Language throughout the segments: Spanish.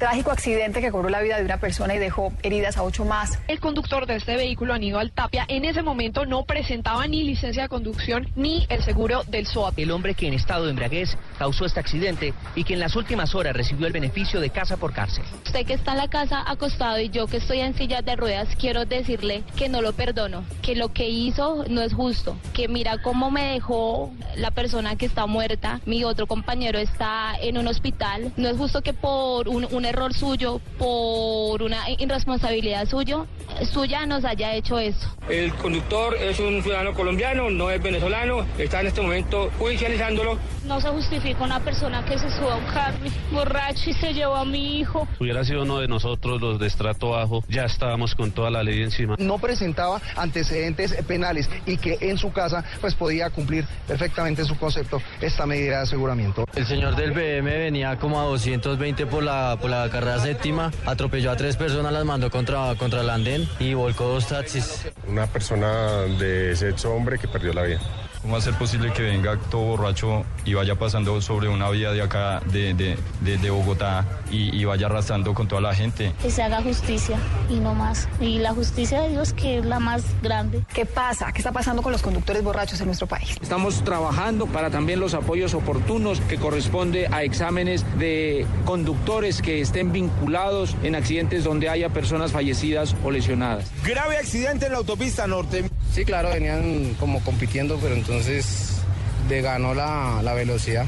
Trágico accidente que cobró la vida de una persona y dejó heridas a ocho más. El conductor de este vehículo, Aníbal Tapia, en ese momento no presentaba ni licencia de conducción ni el seguro del SOAT. El hombre que en estado de embriaguez causó este accidente y que en las últimas horas recibió el beneficio de casa por cárcel. Usted que está en la casa acostado y yo que estoy en silla de ruedas, quiero decirle que no lo perdono, que lo que hizo no es justo, que mira cómo me dejó la persona que está muerta, mi otro compañero está en un hospital. No es justo que por un, un error suyo, por una irresponsabilidad suyo, suya nos haya hecho eso. El conductor es un ciudadano colombiano, no es venezolano, está en este momento judicializándolo. No se justifica una persona que se suba a un carro borracho y se llevó a mi hijo. Hubiera sido uno de nosotros, los de estrato bajo, ya estábamos con toda la ley encima. No presentaba antecedentes penales y que en su casa pues podía cumplir perfectamente su concepto esta medida de aseguramiento. El señor del BM venía como a 220 por la, por la carrera séptima, atropelló a tres personas, las mandó contra, contra el andén y volcó dos taxis. Una persona de sexo hombre que perdió la vida. ¿Cómo va a ser posible que venga todo borracho y vaya pasando sobre una vía de acá, de, de, de, de Bogotá, y, y, vaya arrastrando con toda la gente? Que se haga justicia y no más. Y la justicia de Dios que es la más grande. ¿Qué pasa? ¿Qué está pasando con los conductores borrachos en nuestro país? Estamos trabajando para también los apoyos oportunos que corresponde a exámenes de conductores que estén vinculados en accidentes donde haya personas fallecidas o lesionadas. Grave accidente en la autopista norte. Sí, claro, venían como compitiendo, pero entonces le ganó la, la velocidad.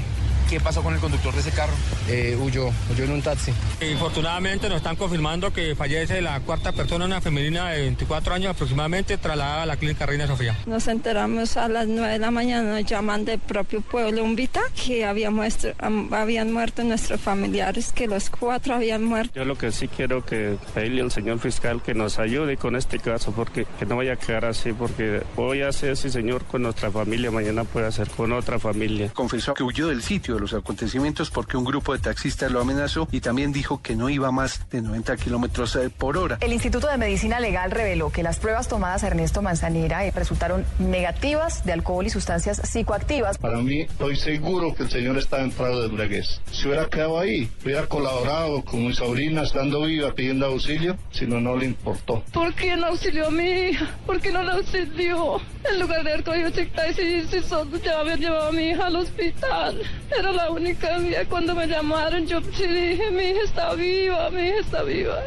¿Qué pasó con el conductor de ese carro? Eh, huyó, huyó en un taxi. Infortunadamente nos están confirmando que fallece la cuarta persona, una femenina de 24 años aproximadamente, trasladada a la clínica Reina Sofía. Nos enteramos a las 9 de la mañana, nos llaman del propio pueblo Umbita que había muestro, habían muerto nuestros familiares, que los cuatro habían muerto. Yo lo que sí quiero que pedirle al señor fiscal que nos ayude con este caso, porque que no vaya a quedar así, porque hoy hace ese señor con nuestra familia, mañana puede hacer con otra familia. Confesó que huyó del sitio los acontecimientos porque un grupo de taxistas lo amenazó y también dijo que no iba más de 90 kilómetros por hora. El Instituto de Medicina Legal reveló que las pruebas tomadas a Ernesto Manzanera resultaron negativas de alcohol y sustancias psicoactivas. Para mí, estoy seguro que el señor estaba en Prado de embriaguez. Si hubiera quedado ahí, hubiera colaborado con mi sobrina estando viva pidiendo auxilio, si no, no le importó. ¿Por qué no auxilió a mi hija? ¿Por qué no la auxilió? En lugar de haber cogido y si ya haber llevado a mi hija al hospital. Era la única vía. Cuando me llamaron, yo sí dije, mi hija está viva, mi hija está viva.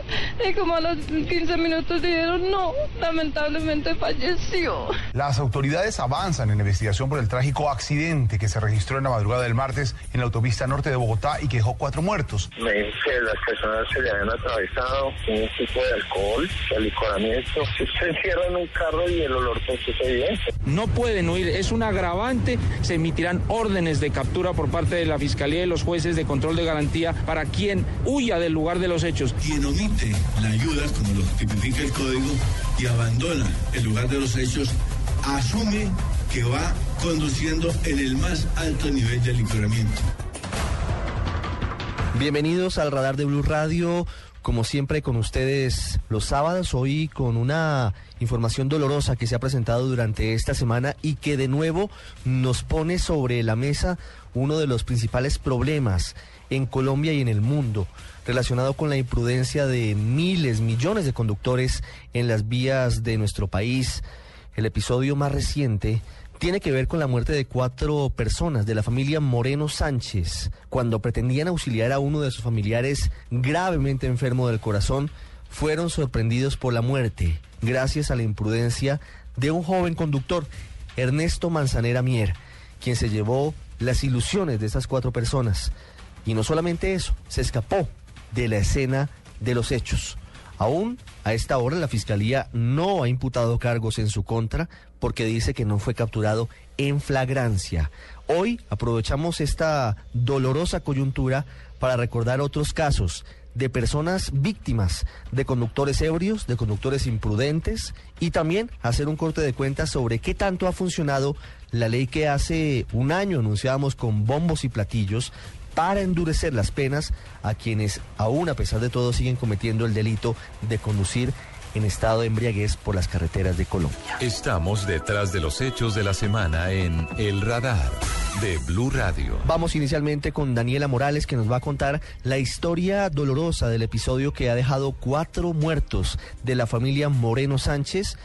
Y como a los 15 minutos dijeron, no, lamentablemente falleció. Las autoridades avanzan en la investigación por el trágico accidente que se registró en la madrugada del martes en la autopista norte de Bogotá y que dejó cuatro muertos. Me dicen que las personas se le habían atravesado un tipo de alcohol, de alicoramiento. Se encierra en un carro y el olor pues es evidente. No pueden huir, es un agravante. Se emitirán órdenes de captura por parte de la Fiscalía y los jueces de control de garantía para quien huya del lugar de los hechos. Quien omite la ayuda, como lo tipifica el código, y abandona el lugar de los hechos, asume que va conduciendo en el más alto nivel de libramiento. Bienvenidos al radar de Blue Radio. Como siempre con ustedes los sábados, hoy con una información dolorosa que se ha presentado durante esta semana y que de nuevo nos pone sobre la mesa uno de los principales problemas en Colombia y en el mundo relacionado con la imprudencia de miles, millones de conductores en las vías de nuestro país. El episodio más reciente tiene que ver con la muerte de cuatro personas de la familia Moreno Sánchez cuando pretendían auxiliar a uno de sus familiares gravemente enfermo del corazón. Fueron sorprendidos por la muerte gracias a la imprudencia de un joven conductor, Ernesto Manzanera Mier, quien se llevó las ilusiones de esas cuatro personas. Y no solamente eso, se escapó de la escena de los hechos. Aún A esta hora la Fiscalía no ha imputado cargos en su contra porque dice que no fue capturado en flagrancia. Hoy aprovechamos esta dolorosa coyuntura para recordar otros casos de personas víctimas de conductores ebrios, de conductores imprudentes y también hacer un corte de cuentas sobre qué tanto ha funcionado la ley que hace un año anunciábamos con bombos y platillos para endurecer las penas a quienes aún a pesar de todo siguen cometiendo el delito de conducir en estado de embriaguez por las carreteras de Colombia. Estamos detrás de los hechos de la semana en El Radar de Blue Radio. Vamos inicialmente con Daniela Morales que nos va a contar la historia dolorosa del episodio que ha dejado cuatro muertos de la familia Moreno Sánchez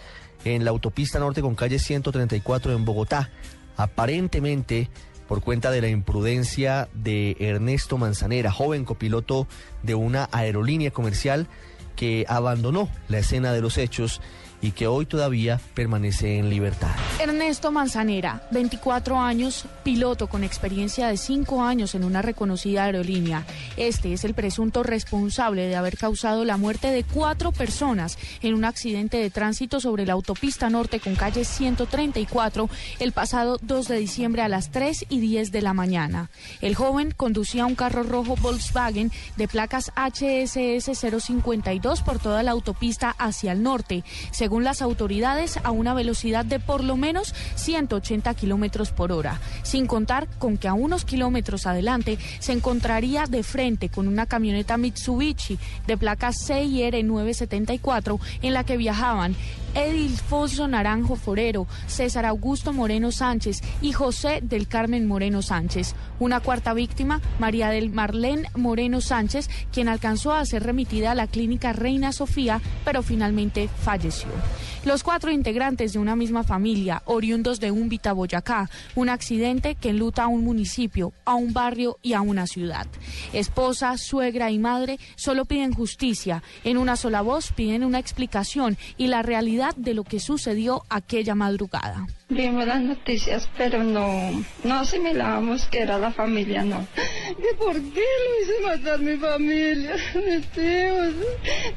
en la autopista norte con calle 134 en Bogotá. Aparentemente por cuenta de la imprudencia de Ernesto Manzanera, joven copiloto de una aerolínea comercial que abandonó la escena de los hechos y que hoy todavía permanece en libertad. Ernesto Manzanera, 24 años, piloto con experiencia de 5 años en una reconocida aerolínea. Este es el presunto responsable de haber causado la muerte de cuatro personas en un accidente de tránsito sobre la autopista norte con calle 134 el pasado 2 de diciembre a las 3 y 10 de la mañana. El joven conducía un carro rojo Volkswagen de placas HSS 052 por toda la autopista hacia el norte según las autoridades, a una velocidad de por lo menos 180 kilómetros por hora, sin contar con que a unos kilómetros adelante se encontraría de frente con una camioneta Mitsubishi de placa CIR 974 en la que viajaban Edilfonso Naranjo Forero, César Augusto Moreno Sánchez y José del Carmen Moreno Sánchez. Una cuarta víctima, María del Marlén Moreno Sánchez, quien alcanzó a ser remitida a la clínica Reina Sofía, pero finalmente falleció. Los cuatro integrantes de una misma familia, oriundos de Umbita, Boyacá, un accidente que enluta a un municipio, a un barrio y a una ciudad. Esposa, suegra y madre solo piden justicia. En una sola voz piden una explicación y la realidad de lo que sucedió aquella madrugada. Vimos las noticias, pero no, no asimilábamos que era la familia, no. ¿Y por qué lo hice matar mi familia, mis hijos?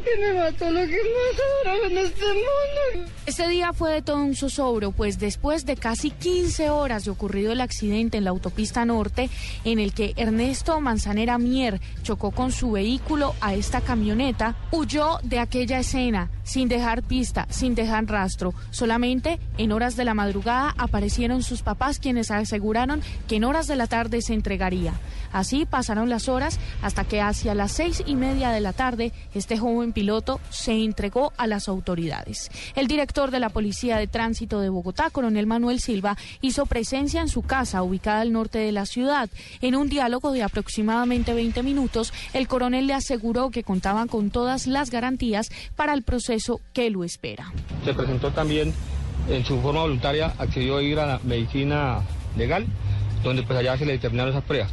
Que me mató lo que más adoraba en este mundo. Ese día fue de todo un zozobro, pues después de casi 15 horas de ocurrido el accidente en la autopista norte, en el que Ernesto Manzanera Mier chocó con su vehículo a esta camioneta, huyó de aquella escena sin dejar pista, sin dejar rastro. Solamente en horas de la madrugada aparecieron sus papás quienes aseguraron que en horas de la tarde se entregaría. Así pasaron las horas hasta que hacia las seis y media de la tarde este joven piloto se entregó a las autoridades. El director de la Policía de Tránsito de Bogotá, coronel Manuel Silva, hizo presencia en su casa ubicada al norte de la ciudad. En un diálogo de aproximadamente 20 minutos, el coronel le aseguró que contaban con todas las garantías para el proceso que lo espera. Se presentó también en su forma voluntaria, accedió a ir a la medicina legal, donde pues allá se le determinaron esas pruebas.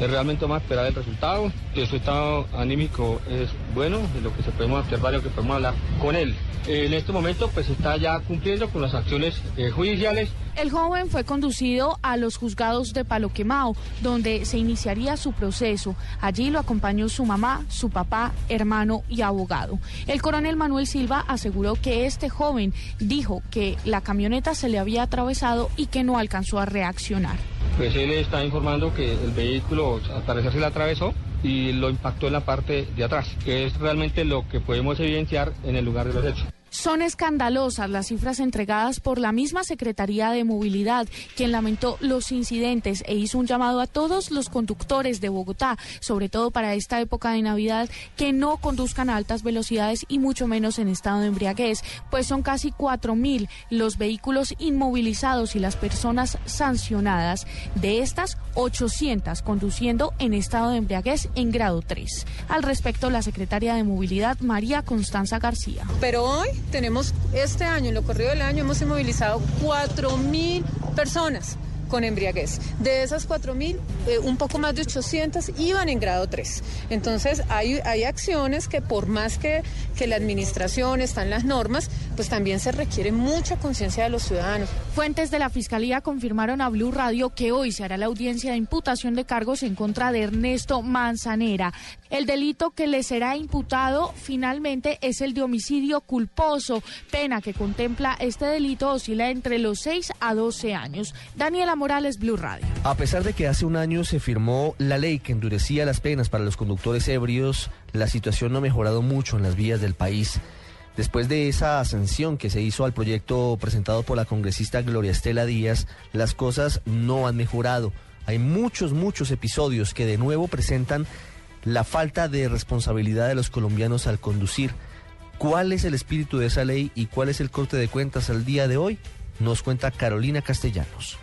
Es realmente vamos a esperar el resultado. Su estado anímico es bueno, lo que se podemos observar y lo que podemos hablar con él. En este momento pues está ya cumpliendo con las acciones eh, judiciales. El joven fue conducido a los juzgados de Palo Quemao, donde se iniciaría su proceso. Allí lo acompañó su mamá, su papá, hermano y abogado. El coronel Manuel Silva aseguró que este joven dijo que la camioneta se le había atravesado y que no alcanzó a reaccionar. Pues él está informando que el vehículo al parecer se le atravesó y lo impactó en la parte de atrás, que es realmente lo que podemos evidenciar en el lugar de los hechos. Son escandalosas las cifras entregadas por la misma Secretaría de Movilidad, quien lamentó los incidentes e hizo un llamado a todos los conductores de Bogotá, sobre todo para esta época de Navidad, que no conduzcan a altas velocidades y mucho menos en estado de embriaguez, pues son casi 4.000 los vehículos inmovilizados y las personas sancionadas. De estas, 800 conduciendo en estado de embriaguez en grado 3. Al respecto, la secretaria de Movilidad, María Constanza García. Pero hoy tenemos, este año, en lo corrido del año, hemos inmovilizado 4.000 personas con embriaguez. De esas 4.000, eh, un poco más de 800 iban en grado 3. Entonces, hay, hay acciones que por más que, que la administración están las normas, pues también se requiere mucha conciencia de los ciudadanos. Fuentes de la Fiscalía confirmaron a Blue Radio que hoy se hará la audiencia de imputación de cargos en contra de Ernesto Manzanera. El delito que le será imputado finalmente es el de homicidio culposo, pena que contempla este delito oscila entre los 6 a 12 años. Daniela Morales, Blue Radio. A pesar de que hace un año se firmó la ley que endurecía las penas para los conductores ebrios, la situación no ha mejorado mucho en las vías del país. Después de esa ascensión que se hizo al proyecto presentado por la congresista Gloria Estela Díaz, las cosas no han mejorado. Hay muchos, muchos episodios que de nuevo presentan la falta de responsabilidad de los colombianos al conducir. ¿Cuál es el espíritu de esa ley y cuál es el corte de cuentas al día de hoy? Nos cuenta Carolina Castellanos.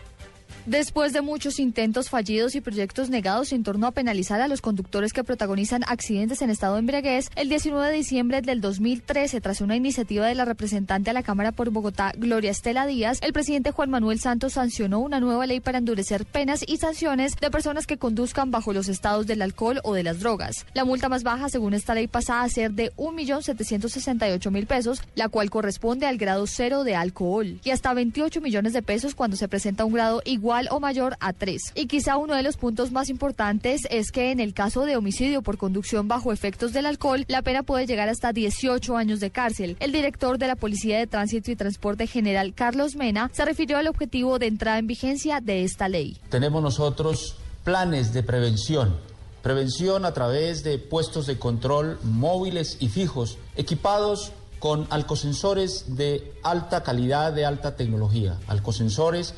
Después de muchos intentos fallidos y proyectos negados en torno a penalizar a los conductores que protagonizan accidentes en estado de embriaguez, el 19 de diciembre del 2013, tras una iniciativa de la representante a la Cámara por Bogotá, Gloria Estela Díaz, el presidente Juan Manuel Santos sancionó una nueva ley para endurecer penas y sanciones de personas que conduzcan bajo los estados del alcohol o de las drogas. La multa más baja, según esta ley, pasa a ser de 1.768.000 pesos, la cual corresponde al grado cero de alcohol, y hasta 28 millones de pesos cuando se presenta un grado igual o mayor a tres. Y quizá uno de los puntos más importantes es que en el caso de homicidio por conducción bajo efectos del alcohol, la pena puede llegar hasta 18 años de cárcel. El director de la Policía de Tránsito y Transporte General, Carlos Mena, se refirió al objetivo de entrada en vigencia de esta ley. Tenemos nosotros planes de prevención prevención a través de puestos de control móviles y fijos, equipados con alcosensores de alta calidad, de alta tecnología, alcosensores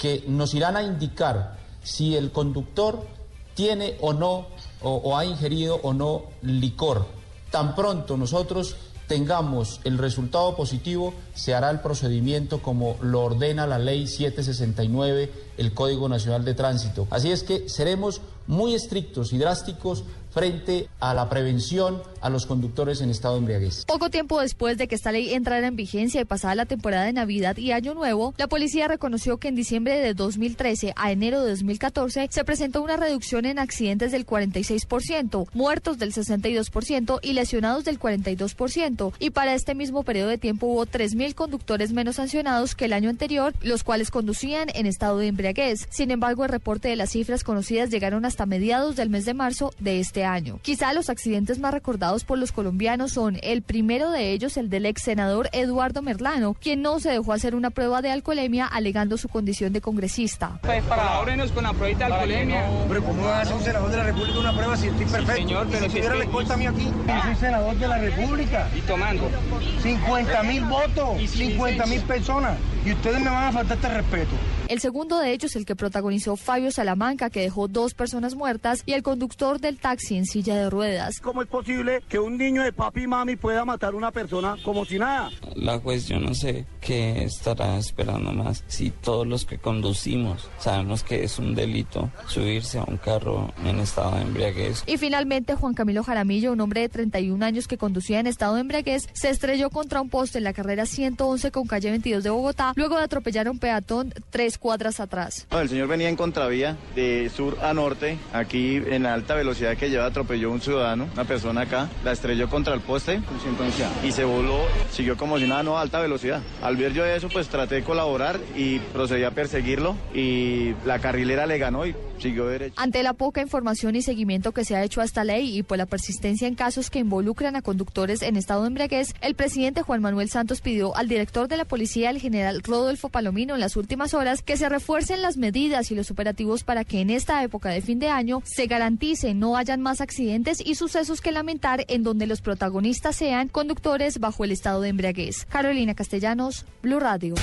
que nos irán a indicar si el conductor tiene o no o, ha ingerido o no licor. Tan pronto nosotros tengamos el resultado positivo, se hará el procedimiento como lo ordena la ley 769, el Código Nacional de Tránsito. Así es que seremos muy estrictos y drásticos frente a la prevención a los conductores en estado de embriaguez. Poco tiempo después de que esta ley entrara en vigencia y pasada la temporada de Navidad y Año Nuevo, la policía reconoció que en diciembre de 2013 a enero de 2014 se presentó una reducción en accidentes del 46%, muertos del 62% y lesionados del 42%. Y para este mismo periodo de tiempo hubo 3.000 conductores menos sancionados que el año anterior, los cuales conducían en estado de embriaguez. Sin embargo, el reporte de las cifras conocidas llegaron hasta mediados del mes de marzo de este año. Quizá los accidentes más recordados por los colombianos son el primero de ellos, el del ex senador Eduardo Merlano, quien no se dejó hacer una prueba de alcoholemia alegando su condición de congresista. Pues para con la prueba de alcoholemia. Hombre, ¿cómo va a hacer un senador de la República una prueba si estoy perfecto? señor, pero si, si tuviera la escolta a mí aquí. Yo soy senador de la República. Y tomando. 50 mil votos, 50 mil personas. Y ustedes me van a faltar este respeto. El segundo de ellos, el que protagonizó Fabio Salamanca, que dejó dos personas muertas, y el conductor del taxi en silla de ruedas. ¿Cómo es posible que un niño de papi y mami pueda matar a una persona como si nada? La juez, yo no sé qué estará esperando más. Si todos los que conducimos sabemos que es un delito subirse a un carro en estado de embriaguez. Y finalmente, Juan Camilo Jaramillo, un hombre de 31 años que conducía en estado de embriaguez, se estrelló contra un poste en la carrera 111 con calle 22 de Bogotá, luego de atropellar a un peatón tres cuadras atrás. No, el señor venía en contravía de sur a norte, aquí en alta velocidad que lleva atropelló un ciudadano, una persona acá, la estrelló contra el poste y se voló, siguió como si nada, no a alta velocidad. Al ver yo eso, pues traté de colaborar y procedí a perseguirlo y la carrilera le ganó y siguió derecho. Ante la poca información y seguimiento que se ha hecho a esta ley y por la persistencia en casos que involucran a conductores en estado de embriaguez, el presidente Juan Manuel Santos pidió al director de la policía, el general Rodolfo Palomino, en las últimas horas que se refuercen las medidas y los operativos para que en esta época de fin de año se garantice no hayan más accidentes y sucesos que lamentar en donde los protagonistas sean conductores bajo el estado de embriaguez. Carolina Castellanos, Blue Radio.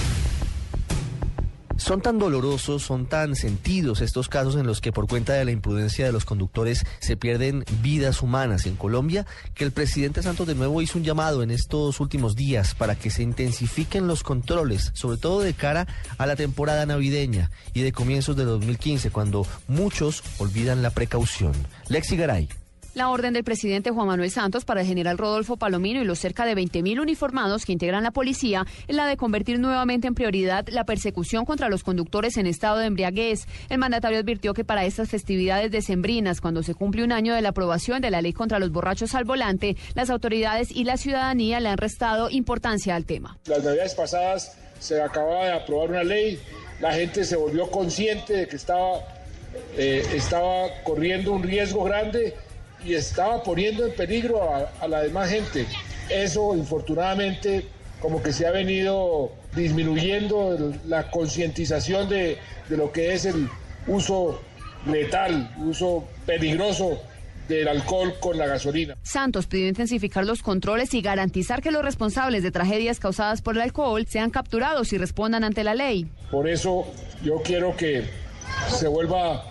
Son tan dolorosos, son tan sentidos estos casos en los que por cuenta de la imprudencia de los conductores se pierden vidas humanas en Colombia, que el presidente Santos de nuevo hizo un llamado en estos últimos días para que se intensifiquen los controles, sobre todo de cara a la temporada navideña y de comienzos de 2015, cuando muchos olvidan la precaución. Lexi Garay. La orden del presidente Juan Manuel Santos para el general Rodolfo Palomino y los cerca de 20.000 uniformados que integran la policía es la de convertir nuevamente en prioridad la persecución contra los conductores en estado de embriaguez. El mandatario advirtió que para estas festividades decembrinas, cuando se cumple un año de la aprobación de la ley contra los borrachos al volante, las autoridades y la ciudadanía le han restado importancia al tema. Las navidades pasadas se acababa de aprobar una ley, la gente se volvió consciente de que estaba, eh, estaba corriendo un riesgo grande y estaba poniendo en peligro a, a la demás gente. Eso, infortunadamente, como que se ha venido disminuyendo el- la concientización de, de lo que es el uso letal, uso peligroso del alcohol con la gasolina. Santos pidió intensificar los controles y garantizar que los responsables de tragedias causadas por el alcohol sean capturados y respondan ante la ley. Por eso yo quiero que se vuelva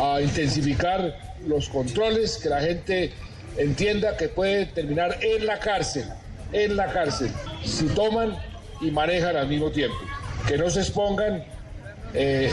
a intensificar los controles, que la gente entienda que puede terminar en la cárcel, en la cárcel, si toman y manejan al mismo tiempo. Que no se expongan eh,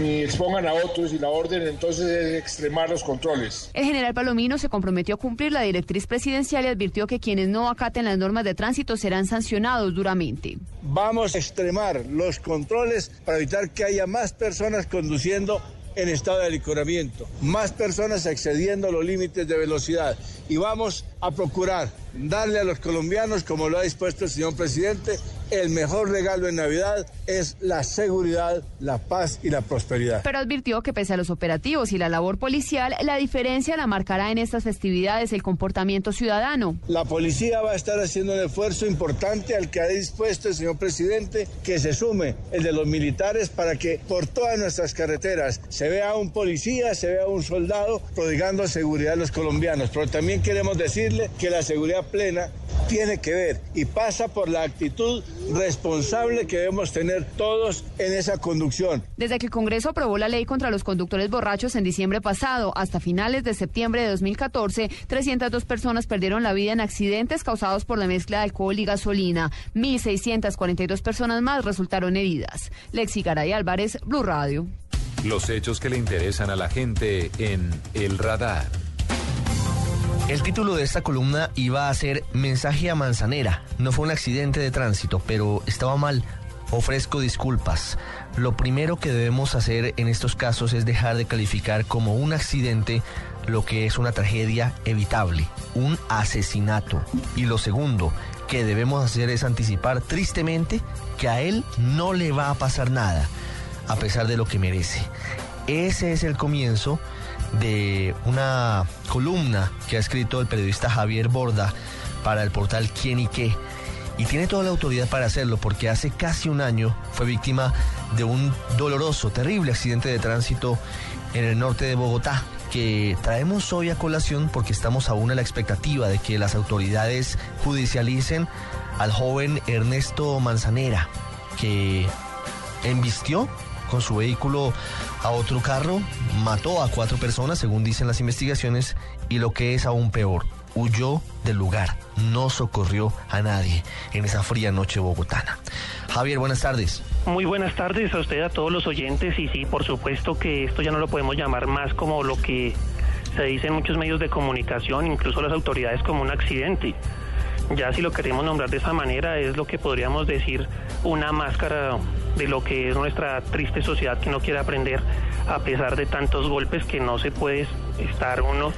ni expongan a otros y la orden entonces es extremar los controles. El general Palomino se comprometió a cumplir la directriz presidencial y advirtió que quienes no acaten las normas de tránsito serán sancionados duramente. Vamos a extremar los controles para evitar que haya más personas conduciendo en estado de alicoramiento, más personas excediendo los límites de velocidad. Y vamos a procurar darle a los colombianos, como lo ha dispuesto el señor presidente, el mejor regalo en Navidad es la seguridad, la paz y la prosperidad. Pero advirtió que pese a los operativos y la labor policial, la diferencia la marcará en estas festividades el comportamiento ciudadano. La policía va a estar haciendo un esfuerzo importante al que ha dispuesto el señor presidente, que se sume el de los militares para que por todas nuestras carreteras se vea un policía, se vea un soldado prodigando seguridad a los colombianos. Pero también queremos decirle que la seguridad plena tiene que ver y pasa por la actitud responsable que debemos tener todos en esa conducción. Desde que el Congreso aprobó la ley contra los conductores borrachos en diciembre pasado hasta finales de septiembre de 2014, 302 personas perdieron la vida en accidentes causados por la mezcla de alcohol y gasolina. 1.642 personas más resultaron heridas. Lexi Garay Álvarez, Blue Radio. Los hechos que le interesan a la gente en El Radar. El título de esta columna iba a ser Mensaje a Manzanera. No fue un accidente de tránsito, pero estaba mal. Ofrezco disculpas. Lo primero que debemos hacer en estos casos es dejar de calificar como un accidente lo que es una tragedia evitable, un asesinato. Y lo segundo que debemos hacer es anticipar tristemente que a él no le va a pasar nada, a pesar de lo que merece. Ese es el comienzo de una columna que ha escrito el periodista Javier Borda para el portal Quién y qué. Y tiene toda la autoridad para hacerlo porque hace casi un año fue víctima de un doloroso, terrible accidente de tránsito en el norte de Bogotá que traemos hoy a colación porque estamos aún a la expectativa de que las autoridades judicialicen al joven Ernesto Manzanera que embistió con su vehículo a otro carro, mató a cuatro personas, según dicen las investigaciones, y lo que es aún peor, huyó del lugar, no socorrió a nadie en esa fría noche bogotana. Javier, buenas tardes. Muy buenas tardes a usted, a todos los oyentes, y sí, por supuesto que esto ya no lo podemos llamar más como lo que se dice en muchos medios de comunicación, incluso las autoridades, como un accidente. Ya si lo queremos nombrar de esa manera, es lo que podríamos decir una máscara de lo que es nuestra triste sociedad que no quiere aprender a pesar de tantos golpes que no se puede estar uno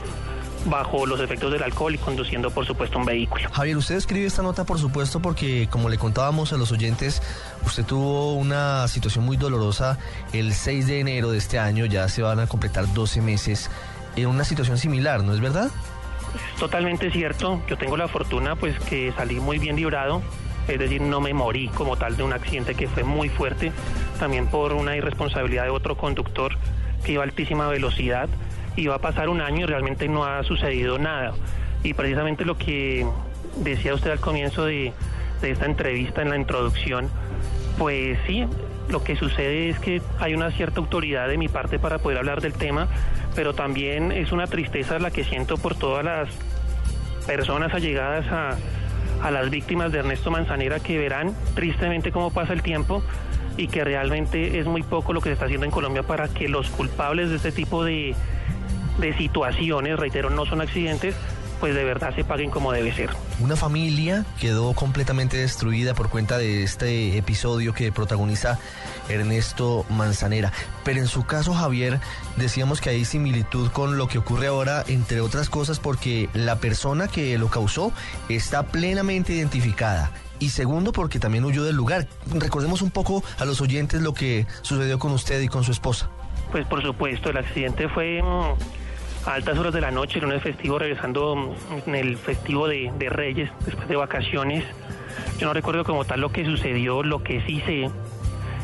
bajo los efectos del alcohol y conduciendo por supuesto un vehículo. Javier, usted escribe esta nota por supuesto porque como le contábamos a los oyentes, usted tuvo una situación muy dolorosa el 6 de enero de este año, ya se van a completar 12 meses en una situación similar, ¿no es verdad? Totalmente cierto. Yo tengo la fortuna pues que salí muy bien librado. Es decir, no me morí como tal de un accidente que fue muy fuerte, también por una irresponsabilidad de otro conductor que iba a altísima velocidad. Iba a pasar un año y realmente no ha sucedido nada. Y precisamente lo que decía usted al comienzo de, de esta entrevista, en la introducción, pues sí, lo que sucede es que hay una cierta autoridad de mi parte para poder hablar del tema, pero también es una tristeza la que siento por todas las personas allegadas a, a las víctimas de Ernesto Manzanera que verán tristemente cómo pasa el tiempo y que realmente es muy poco lo que se está haciendo en Colombia para que los culpables de este tipo de, de situaciones, reitero, no son accidentes, pues de verdad se paguen como debe ser. Una familia quedó completamente destruida por cuenta de este episodio que protagoniza Ernesto Manzanera. Pero en su caso, Javier, decíamos que hay similitud con lo que ocurre ahora, entre otras cosas, porque la persona que lo causó está plenamente identificada. Y segundo, porque también huyó del lugar. Recordemos un poco a los oyentes lo que sucedió con usted y con su esposa. Pues por supuesto, el accidente fue a altas horas de la noche, el lunes festivo, regresando en el festivo de, de Reyes, después de vacaciones. Yo no recuerdo como tal lo que sucedió, lo que sí sé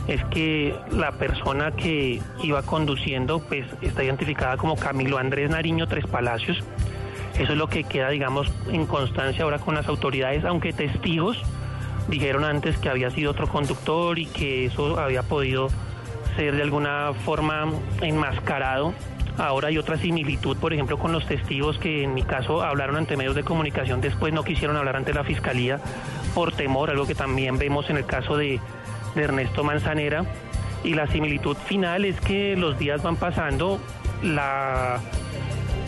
es que la persona que iba conduciendo pues está identificada como Camilo Andrés Nariño Tres Palacios. Eso es lo que queda, digamos, en constancia ahora con las autoridades, aunque testigos dijeron antes que había sido otro conductor y que eso había podido ser de alguna forma enmascarado. Ahora hay otra similitud, por ejemplo, con los testigos que en mi caso hablaron ante medios de comunicación, después no quisieron hablar ante la fiscalía por temor, algo que también vemos en el caso de, Ernesto Manzanera. Y la similitud final es que los días van pasando, la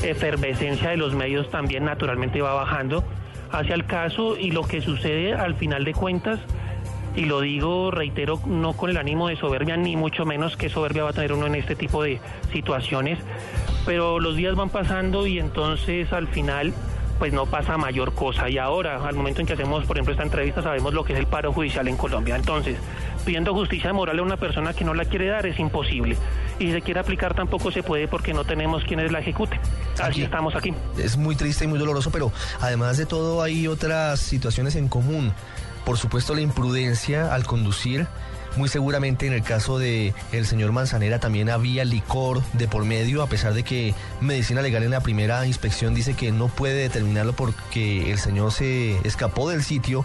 efervescencia de los medios también naturalmente va bajando hacia el caso y lo que sucede al final de cuentas, y lo digo, reitero, no con el ánimo de soberbia, ni mucho menos que soberbia va a tener uno en este tipo de situaciones, pero los días van pasando y entonces al final pues no pasa mayor cosa. Y ahora, al momento en que hacemos, por ejemplo, esta entrevista, sabemos lo que es el paro judicial en Colombia. Entonces, pidiendo justicia moral a una persona que no la quiere dar es imposible. Y si se quiere aplicar tampoco se puede porque no tenemos quienes la ejecuten. Así estamos aquí. Es muy triste y muy doloroso, pero además de todo hay otras situaciones en común. Por supuesto, la imprudencia al conducir. Muy seguramente en el caso de el señor Manzanera también había licor de por medio, a pesar de que Medicina Legal en la primera inspección dice que no puede determinarlo porque el señor se escapó del sitio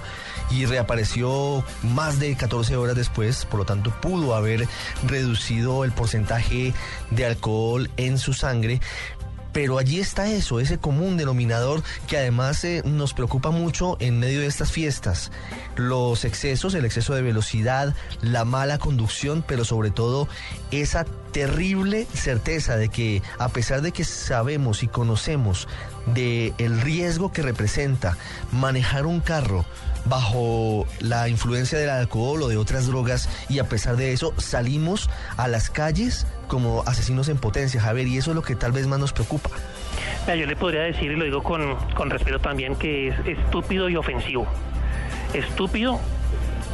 y reapareció más de 14 horas después, por lo tanto pudo haber reducido el porcentaje de alcohol en su sangre, pero allí está eso, ese común denominador que además eh, nos preocupa mucho en medio de estas fiestas. Los excesos, el exceso de velocidad, la mala conducción, pero sobre todo esa terrible certeza de que a pesar de que sabemos y conocemos de el riesgo que representa manejar un carro bajo la influencia del alcohol o de otras drogas y a pesar de eso salimos a las calles como asesinos en potencia, Javier, y eso es lo que tal vez más nos preocupa. Mira, yo le podría decir, y lo digo con, con respeto también, que es estúpido y ofensivo. Estúpido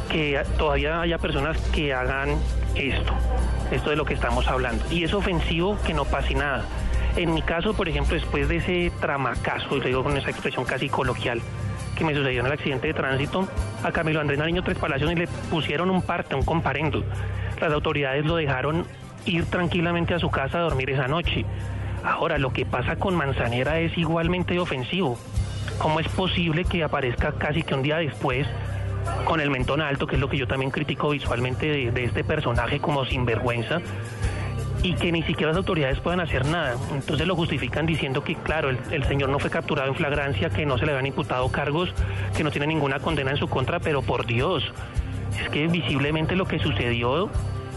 que todavía haya personas que hagan esto, esto de lo que estamos hablando. Y es ofensivo que no pase nada. En mi caso, por ejemplo, después de ese tramacazo, y lo digo con esa expresión casi coloquial, que me sucedió en el accidente de tránsito, a Camilo Andrés Nariño Tres Palacios y le pusieron un parte, un comparendo. Las autoridades lo dejaron ir tranquilamente a su casa a dormir esa noche. Ahora, lo que pasa con Manzanera es igualmente ofensivo. ¿Cómo es posible que aparezca casi que un día después con el mentón alto, que es lo que yo también critico visualmente de, este personaje como sinvergüenza? y que ni siquiera las autoridades puedan hacer nada. Entonces lo justifican diciendo que, claro, el, el, señor no fue capturado en flagrancia, que no se le habían imputado cargos, que no tiene ninguna condena en su contra, pero por Dios, es que visiblemente lo que sucedió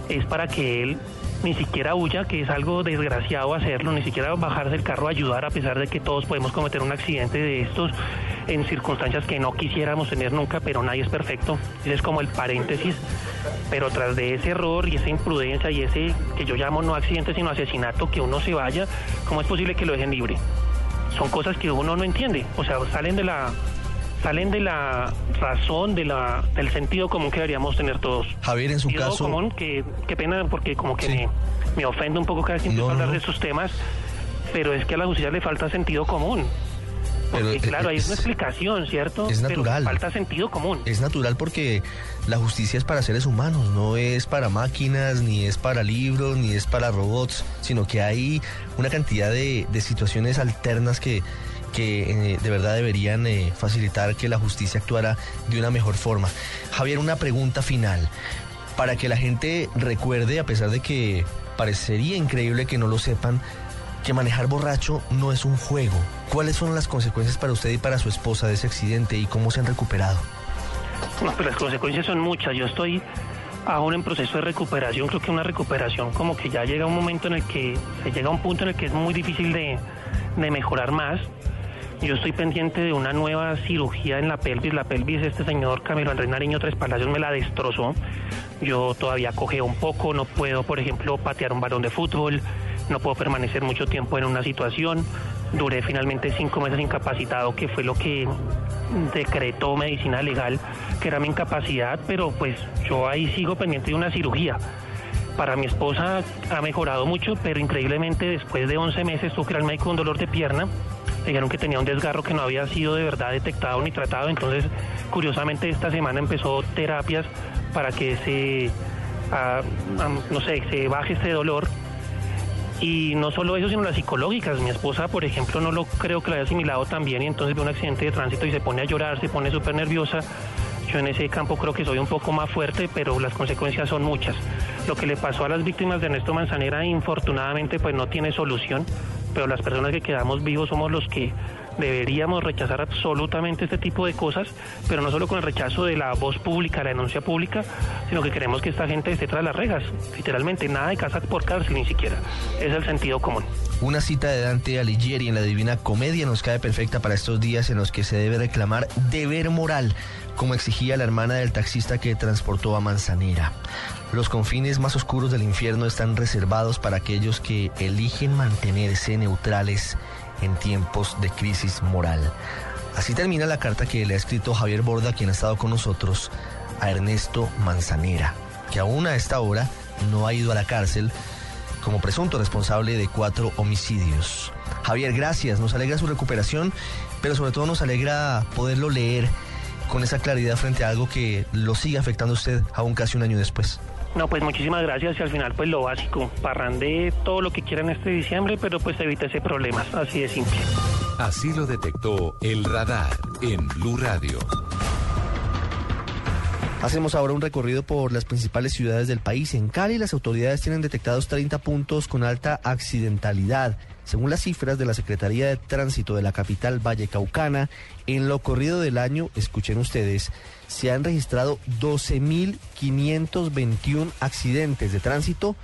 es para que él ni siquiera huya, que es algo desgraciado hacerlo, ni siquiera bajarse del carro a ayudar, a pesar de que todos podemos cometer un accidente de estos en circunstancias que no quisiéramos tener nunca, pero nadie es perfecto. Ese es como el paréntesis. Pero tras de ese error y esa imprudencia y ese que yo llamo no accidente sino asesinato, que uno se vaya, ¿cómo es posible que lo dejen libre? Son cosas que uno no entiende, o sea, salen de la salen de la razón, de la, del sentido común que deberíamos tener todos. Javier, en su Sentido caso... común, que, qué pena, porque como que Sí. me, me ofende un poco cada vez que empiezo No, a hablar no. de estos temas, pero es que a la justicia le falta sentido común. Pero, Porque eh, claro, hay es- una explicación, ¿cierto? es Pero natural. falta sentido común. Es natural porque la justicia es para seres humanos, no es para máquinas, ni es para libros, ni es para robots, sino que hay una cantidad de, de situaciones alternas que, que eh, de verdad deberían eh, facilitar que la justicia actuara de una mejor forma. Javier, una pregunta final. Para que la gente recuerde, a pesar de que parecería increíble que no lo sepan, que manejar borracho no es un juego. ¿Cuáles son las consecuencias para usted y para su esposa de ese accidente y cómo se han recuperado? Las consecuencias son muchas. Yo estoy aún en proceso de recuperación. Creo que una recuperación como que ya llega un momento en el que se llega a un punto en el que es muy difícil de mejorar más. Yo estoy pendiente de una nueva cirugía en la pelvis. La pelvis, este señor Camilo Andrés Nariño Tres Palacios me la destrozó. Yo todavía cogeo un poco, no puedo, por ejemplo, patear un balón de fútbol, no puedo permanecer mucho tiempo en una situación. Duré finalmente cinco meses incapacitado, que fue lo que decretó medicina legal, que era mi incapacidad, pero pues yo ahí sigo pendiente de una cirugía. Para mi esposa ha mejorado mucho, pero increíblemente después de 11 meses tuvo que ir al médico con dolor de pierna. Dijeron que tenía un desgarro que no había sido de verdad detectado ni tratado. Entonces, curiosamente, esta semana empezó terapias para que se, ah, ah, no sé, se baje este dolor. Y no solo eso, sino las psicológicas. Mi esposa, por ejemplo, no lo creo que lo haya asimilado también y entonces ve un accidente de tránsito y se pone a llorar, se pone súper nerviosa. Yo en ese campo creo que soy un poco más fuerte, pero las consecuencias son muchas. Lo que le pasó a las víctimas de Ernesto Manzanera, infortunadamente, pues no tiene solución, pero las personas que quedamos vivos somos los que deberíamos rechazar absolutamente este tipo de cosas, pero no solo con el rechazo de la voz pública, la denuncia pública, sino que queremos que esta gente esté tras las rejas, literalmente, nada de casa por cárcel ni siquiera. Es el sentido común. Una cita de Dante Alighieri en la Divina Comedia nos cae perfecta para estos días en los que se debe reclamar deber moral, como exigía la hermana del taxista que transportó a Manzanera. Los confines más oscuros del infierno están reservados para aquellos que eligen mantenerse neutrales en tiempos de crisis moral. Así termina la carta que le ha escrito Javier Borda, quien ha estado con nosotros, a Ernesto Manzanera, que aún a esta hora no ha ido a la cárcel como presunto responsable de cuatro homicidios. Javier, gracias, nos alegra su recuperación, pero sobre todo nos alegra poderlo leer con esa claridad frente a algo que lo sigue afectando a usted aún casi un año después. No, pues muchísimas gracias y al final pues lo básico, parrande todo lo que quieran este diciembre, pero pues evítese problemas, así de simple. Así lo detectó el radar en Blue Radio. Hacemos ahora un recorrido por las principales ciudades del país. En Cali las autoridades tienen detectados 30 puntos con alta accidentalidad. Según las cifras de la Secretaría de Tránsito de la capital Vallecaucana, en lo corrido del año, escuchen ustedes, se han registrado 12.521 accidentes de tránsito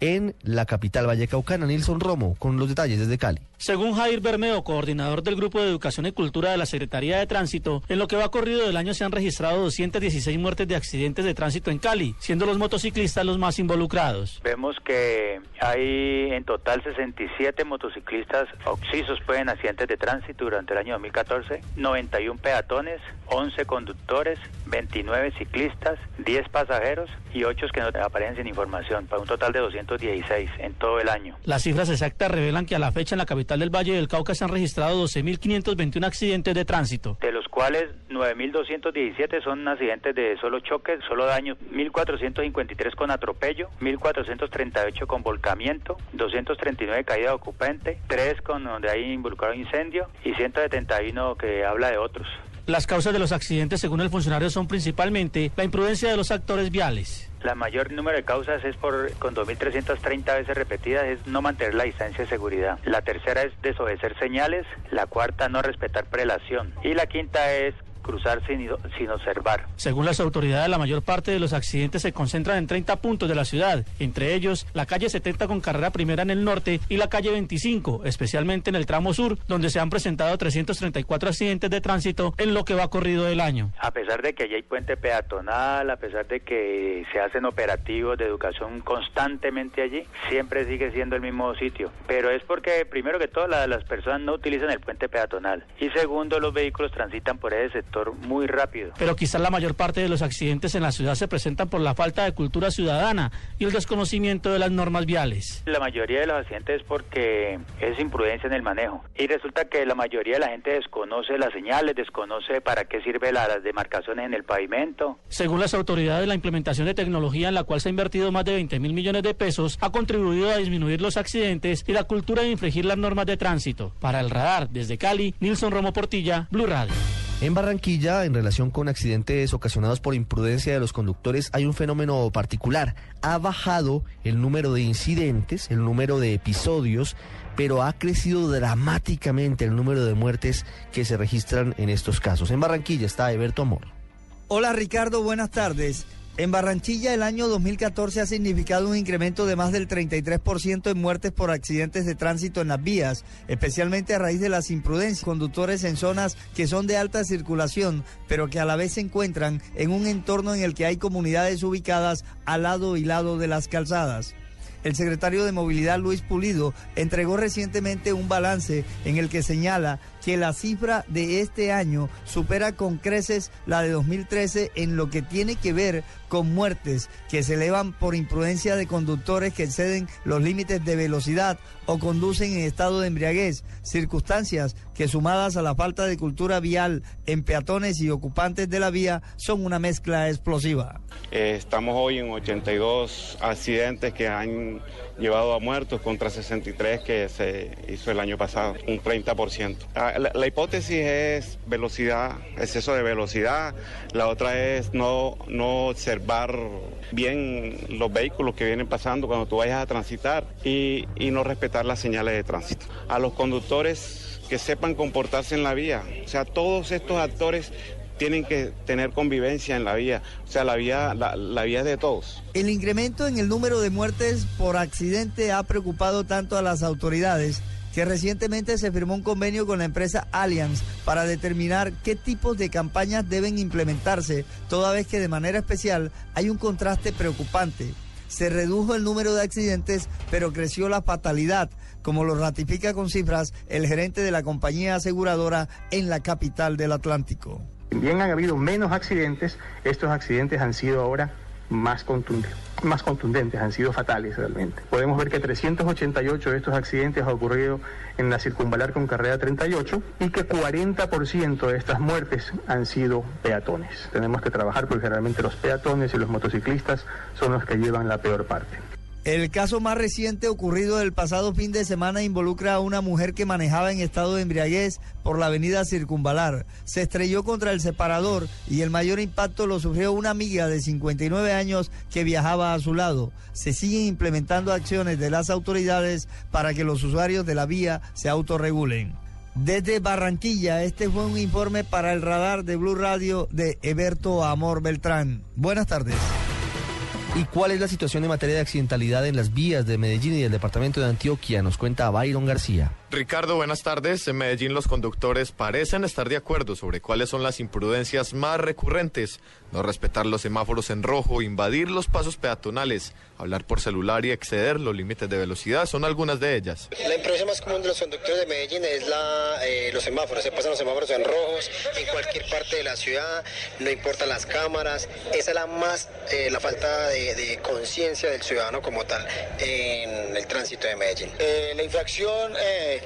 en la capital vallecaucana. Nilson Romo, con los detalles desde Cali. Según Jair Bermeo, coordinador del Grupo de Educación y Cultura de la Secretaría de Tránsito, en lo que va corrido del año se han registrado 216 muertes de accidentes de tránsito en Cali, siendo los motociclistas los más involucrados. Vemos que hay en total 67 motociclistas oxisos pues, en accidentes de tránsito durante el año 2014, 91 peatones, 11 conductores, 29 ciclistas, 10 pasajeros y 8 que no aparecen sin información, para un total de 216 en todo el año. Las cifras exactas revelan que a la fecha en la capital del Valle del Cauca se han registrado 12.521 accidentes de tránsito. De los cuales 9.217 son accidentes de solo choque, solo daño, 1.453 con atropello, 1.438 con volcamiento, 239 caída de ocupante, 3 con donde hay involucrado incendio y 171 que habla de otros. Las causas de los accidentes, según el funcionario, son principalmente la imprudencia de los actores viales. La mayor número de causas es por, con 2.330 veces repetidas, es no mantener la distancia de seguridad. La tercera es desobedecer señales. La cuarta, no respetar prelación. Y la quinta es cruzar sin, sin, observar. Según las autoridades, la mayor parte de los accidentes se concentran en 30 puntos de la ciudad, entre ellos la calle 70 con carrera primera en el norte y la calle 25, especialmente en el tramo sur, donde se han presentado 334 accidentes de tránsito en lo que va corrido del año. A pesar de que allí hay puente peatonal, a pesar de que se hacen operativos de educación constantemente allí, siempre sigue siendo el mismo sitio. Pero es porque, primero que todo, la, las personas no utilizan el puente peatonal y segundo, los vehículos transitan por ese sector muy rápido. Pero quizás la mayor parte de los accidentes en la ciudad se presentan por la falta de cultura ciudadana y el desconocimiento de las normas viales. La mayoría de los accidentes es porque es imprudencia en el manejo. Y resulta que la mayoría de la gente desconoce las señales, desconoce para qué sirve las demarcaciones en el pavimento. Según las autoridades, la implementación de tecnología en la cual se ha invertido más de 20 mil millones de pesos ha contribuido a disminuir los accidentes y la cultura de infringir las normas de tránsito. Para el radar, desde Cali, Nilson Romo Portilla, Blue Radio. En Barranquilla, en relación con accidentes ocasionados por imprudencia de los conductores, hay un fenómeno particular. Ha bajado el número de incidentes, el número de episodios, pero ha crecido dramáticamente el número de muertes que se registran en estos casos. En Barranquilla está Eberto Amor. Hola Ricardo, buenas tardes. En Barranquilla el año 2014 ha significado un incremento de más del 33% en muertes por accidentes de tránsito en las vías, especialmente a raíz de las imprudencias. Conductores en zonas que son de alta circulación, pero que a la vez se encuentran en un entorno en el que hay comunidades ubicadas al lado y lado de las calzadas. El secretario de Movilidad Luis Pulido entregó recientemente un balance en el que señala que la cifra de este año supera con creces la de 2013 en lo que tiene que ver con muertes que se elevan por imprudencia de conductores que exceden los límites de velocidad o conducen en estado de embriaguez, circunstancias que sumadas a la falta de cultura vial en peatones y ocupantes de la vía son una mezcla explosiva. Eh, estamos hoy en 82 accidentes que han llevado a muertos contra 63 que se hizo el año pasado, un 30%. Ah, La, la hipótesis es velocidad, exceso de velocidad, la otra es no, no observar bien los vehículos que vienen pasando cuando tú vayas a transitar y, y no respetar las señales de tránsito. A los conductores que sepan comportarse en la vía, o sea, todos estos actores tienen que tener convivencia en la vía, o sea, la vía, la, la vía es de todos. El incremento en el número de muertes por accidente ha preocupado tanto a las autoridades que recientemente se firmó un convenio con la empresa Allianz para determinar qué tipos de campañas deben implementarse, toda vez que de manera especial hay un contraste preocupante. Se redujo el número de accidentes, pero creció la fatalidad, como lo ratifica con cifras el gerente de la compañía aseguradora en la capital del Atlántico. Bien han habido menos accidentes, estos accidentes han sido ahora más contundentes, más contundentes, han sido fatales realmente. Podemos ver que 388 de estos accidentes han ocurrido en la circunvalar con carrera 38 y que 40% de estas muertes han sido peatones. Tenemos que trabajar porque realmente los peatones y los motociclistas son los que llevan la peor parte. El caso más reciente ocurrido el pasado fin de semana involucra a una mujer que manejaba en estado de embriaguez por la avenida Circunvalar. Se estrelló contra el separador y el mayor impacto lo sufrió una amiga de 59 años que viajaba a su lado. Se siguen implementando acciones de las autoridades para que los usuarios de la vía se autorregulen. Desde Barranquilla, este fue un informe para el radar de Blue Radio de Eberto Amor Beltrán. Buenas tardes. ¿Y cuál es la situación en materia de accidentalidad en las vías de Medellín y del departamento de Antioquia? Nos cuenta Byron García. Ricardo, buenas tardes. En Medellín los conductores parecen estar de acuerdo sobre cuáles son las imprudencias más recurrentes. No respetar los semáforos en rojo, invadir los pasos peatonales, hablar por celular y exceder los límites de velocidad son algunas de ellas. La imprudencia más común de los conductores de Medellín es la, eh, los semáforos. Se pasan los semáforos en rojos en cualquier parte de la ciudad, no importan las cámaras. Esa es la más, eh, la falta de, de conciencia del ciudadano como tal en el tránsito de Medellín. Eh, la infracción eh,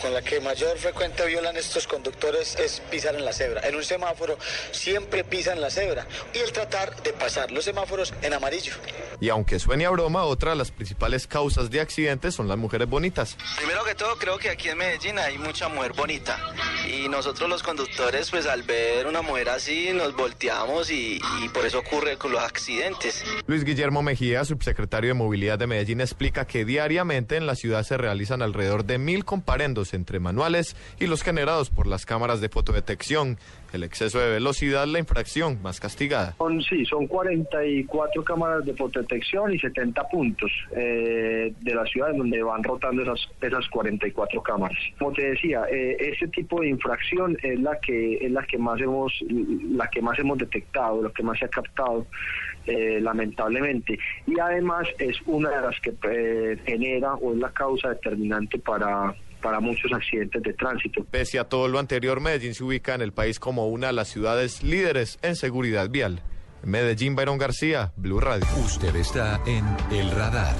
con la que mayor frecuente violan estos conductores es pisar en la cebra. En un semáforo siempre pisan la cebra y el tratar de pasar los semáforos en amarillo. Y aunque suene a broma, otra de las principales causas de accidentes son las mujeres bonitas. Primero que todo, creo que aquí en Medellín hay mucha mujer bonita. Y nosotros los conductores, pues al ver una mujer así, nos volteamos y, y por eso ocurre con los accidentes. Luis Guillermo Mejía, subsecretario de Movilidad de Medellín, explica que diariamente en la ciudad se realizan alrededor de mil comparendos entre manuales y los generados por las cámaras de fotodetección. El exceso de velocidad, la infracción más castigada. Son, sí, son 44 cámaras de fotodetección y 70 puntos eh, de la ciudad donde van rotando esas, esas 44 cámaras. Como te decía, eh, ese tipo de infracción es la que es la que más hemos la que más hemos detectado, lo que más se ha captado. Eh, lamentablemente y además es una de las que eh, genera o es la causa determinante para para muchos accidentes de tránsito. Pese a todo lo anterior, Medellín se ubica en el país como una de las ciudades líderes en seguridad vial. Medellín, Byron García, Blue Radio. Usted está en El Radar.